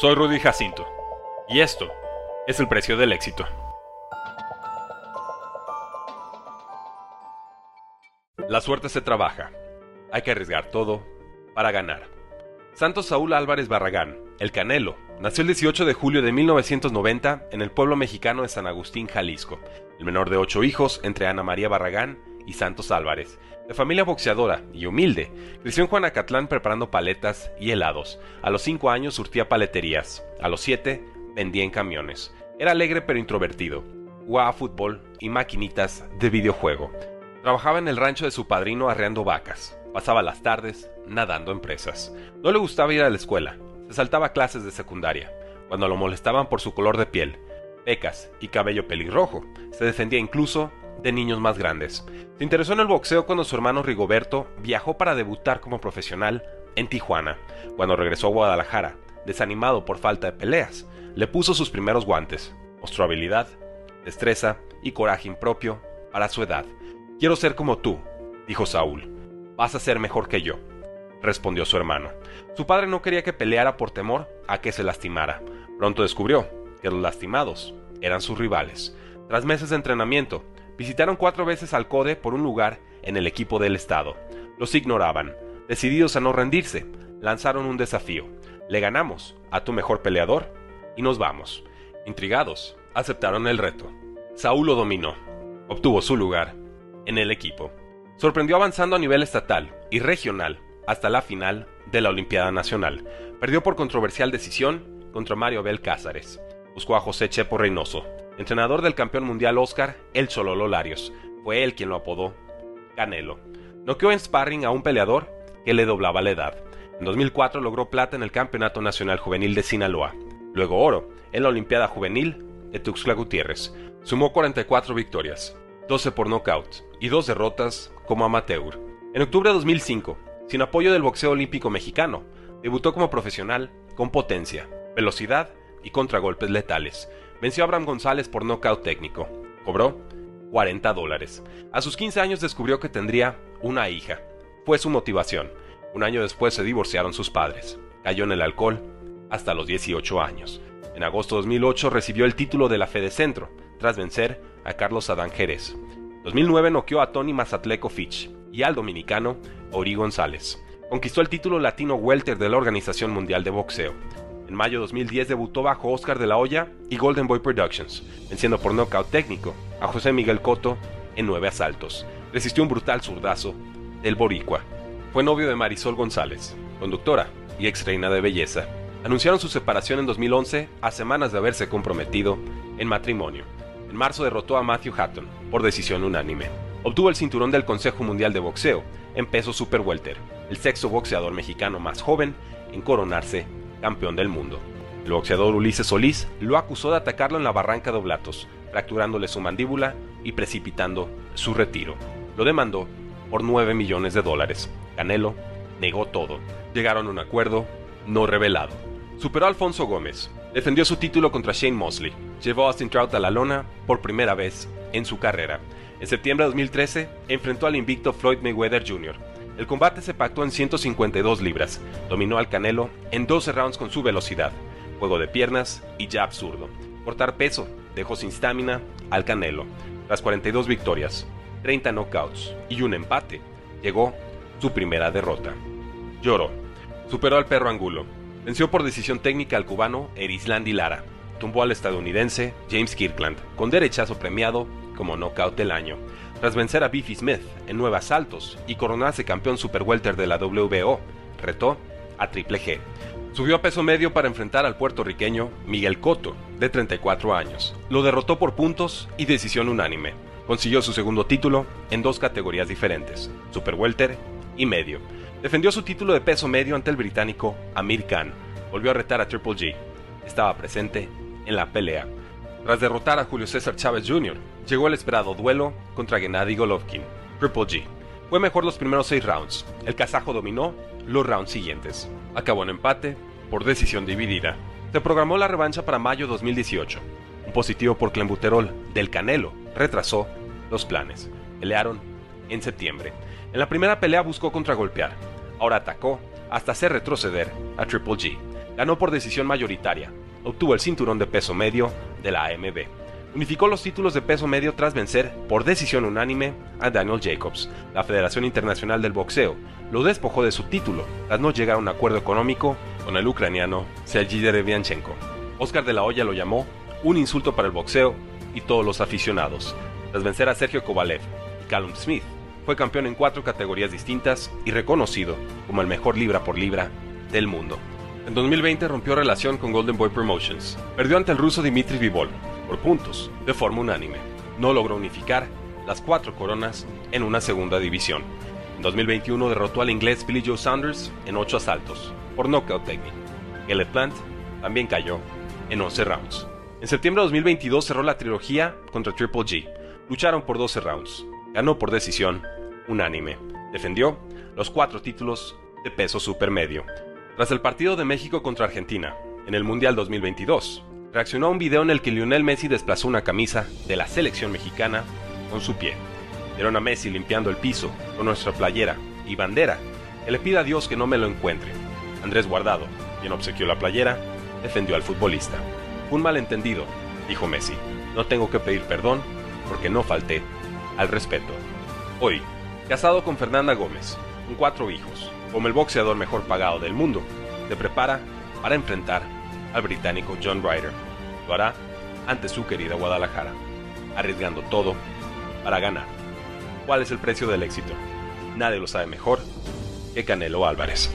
Soy Rudy Jacinto, y esto es el precio del éxito. La suerte se trabaja. Hay que arriesgar todo para ganar. Santos Saúl Álvarez Barragán, el Canelo, nació el 18 de julio de 1990 en el pueblo mexicano de San Agustín, Jalisco, el menor de ocho hijos entre Ana María Barragán y Santos Álvarez. De familia boxeadora y humilde, creció en Juanacatlán preparando paletas y helados. A los cinco años surtía paleterías. A los siete vendía en camiones. Era alegre pero introvertido. Jugaba fútbol y maquinitas de videojuego. Trabajaba en el rancho de su padrino arreando vacas. Pasaba las tardes nadando en presas. No le gustaba ir a la escuela. Se saltaba clases de secundaria. Cuando lo molestaban por su color de piel, pecas y cabello pelirrojo, se defendía incluso de niños más grandes. Se interesó en el boxeo cuando su hermano Rigoberto viajó para debutar como profesional en Tijuana. Cuando regresó a Guadalajara, desanimado por falta de peleas, le puso sus primeros guantes. Mostró habilidad, destreza y coraje impropio para su edad. Quiero ser como tú, dijo Saúl. Vas a ser mejor que yo, respondió su hermano. Su padre no quería que peleara por temor a que se lastimara. Pronto descubrió que los lastimados eran sus rivales. Tras meses de entrenamiento, Visitaron cuatro veces al CODE por un lugar en el equipo del Estado. Los ignoraban. Decididos a no rendirse, lanzaron un desafío. Le ganamos a tu mejor peleador y nos vamos. Intrigados, aceptaron el reto. Saúl lo dominó. Obtuvo su lugar en el equipo. Sorprendió avanzando a nivel estatal y regional hasta la final de la Olimpiada Nacional. Perdió por controversial decisión contra Mario Abel Cázares. Buscó a José Chepo Reynoso, entrenador del campeón mundial Oscar, el Chololo Larios. Fue él quien lo apodó Canelo. Noqueó en sparring a un peleador que le doblaba la edad. En 2004 logró plata en el Campeonato Nacional Juvenil de Sinaloa, luego oro en la Olimpiada Juvenil de Tuxtla Gutiérrez. Sumó 44 victorias, 12 por nocaut y dos derrotas como amateur. En octubre de 2005, sin apoyo del boxeo olímpico mexicano, debutó como profesional con potencia, velocidad y contragolpes letales, venció a Abraham González por nocaut técnico. Cobró 40 dólares. A sus 15 años descubrió que tendría una hija. Fue su motivación. Un año después se divorciaron sus padres. Cayó en el alcohol hasta los 18 años. En agosto de 2008 recibió el título de la Fede Centro, tras vencer a Carlos Adán Jerez. 2009 noqueó a Tony Mazatleco Fitch y al dominicano Ori González. Conquistó el título latino welter de la Organización Mundial de Boxeo. En mayo de 2010 debutó bajo Oscar de la Hoya y Golden Boy Productions, venciendo por nocaut técnico a José Miguel Coto en nueve asaltos. Resistió un brutal zurdazo del Boricua. Fue novio de Marisol González, conductora y ex reina de belleza. Anunciaron su separación en 2011 a semanas de haberse comprometido en matrimonio. En marzo derrotó a Matthew Hatton por decisión unánime. Obtuvo el cinturón del Consejo Mundial de Boxeo en peso super welter, el sexto boxeador mexicano más joven en coronarse campeón del mundo. El boxeador Ulises Solís lo acusó de atacarlo en la barranca de Oblatos, fracturándole su mandíbula y precipitando su retiro. Lo demandó por 9 millones de dólares. Canelo negó todo. Llegaron a un acuerdo no revelado. Superó a Alfonso Gómez. Defendió su título contra Shane Mosley. Llevó a Austin Trout a la lona por primera vez en su carrera. En septiembre de 2013 enfrentó al invicto Floyd Mayweather Jr. El combate se pactó en 152 libras. Dominó al Canelo en 12 rounds con su velocidad, juego de piernas y ya absurdo. Cortar peso dejó sin estamina al Canelo. Las 42 victorias, 30 knockouts y un empate, llegó su primera derrota. Lloró. Superó al perro Angulo. Venció por decisión técnica al cubano Erislandi Lara. Tumbó al estadounidense James Kirkland, con derechazo premiado como knockout del año tras vencer a Beefy Smith en nueve asaltos y coronarse campeón super welter de la WBO, retó a Triple G. Subió a peso medio para enfrentar al puertorriqueño Miguel Cotto, de 34 años. Lo derrotó por puntos y decisión unánime. Consiguió su segundo título en dos categorías diferentes, super welter y medio. Defendió su título de peso medio ante el británico Amir Khan. Volvió a retar a Triple G. Estaba presente en la pelea. Tras derrotar a Julio César Chávez Jr., llegó el esperado duelo contra Gennady Golovkin. Triple G. Fue mejor los primeros seis rounds. El kazajo dominó los rounds siguientes. Acabó en empate por decisión dividida. Se programó la revancha para mayo 2018. Un positivo por clenbuterol del Canelo retrasó los planes. Pelearon en septiembre. En la primera pelea buscó contragolpear. Ahora atacó hasta hacer retroceder a Triple G. Ganó por decisión mayoritaria. Obtuvo el cinturón de peso medio de la AMB. Unificó los títulos de peso medio tras vencer por decisión unánime a Daniel Jacobs. La Federación Internacional del Boxeo lo despojó de su título tras no llegar a un acuerdo económico con el ucraniano Sergei Derevianchenko. Oscar de la Hoya lo llamó un insulto para el boxeo y todos los aficionados. Tras vencer a Sergio Kovalev y Callum Smith, fue campeón en cuatro categorías distintas y reconocido como el mejor libra por libra del mundo. En 2020 rompió relación con Golden Boy Promotions. Perdió ante el ruso Dimitri Vivol por puntos, de forma unánime. No logró unificar las cuatro coronas en una segunda división. En 2021 derrotó al inglés Billy Joe Saunders en ocho asaltos, por knockout técnico. Gellett Plant también cayó en 11 rounds. En septiembre de 2022 cerró la trilogía contra Triple G. Lucharon por 12 rounds. Ganó por decisión unánime. Defendió los cuatro títulos de peso supermedio. Tras el partido de México contra Argentina, en el Mundial 2022, reaccionó un video en el que Lionel Messi desplazó una camisa de la selección mexicana con su pie. Vieron a Messi limpiando el piso con nuestra playera y bandera, que le pide a Dios que no me lo encuentre. Andrés Guardado, quien obsequió la playera, defendió al futbolista. Un malentendido, dijo Messi. No tengo que pedir perdón porque no falté al respeto. Hoy, casado con Fernanda Gómez, con cuatro hijos, como el boxeador mejor pagado del mundo, se prepara para enfrentar al británico John Ryder. Lo hará ante su querida Guadalajara, arriesgando todo para ganar. ¿Cuál es el precio del éxito? Nadie lo sabe mejor que Canelo Álvarez.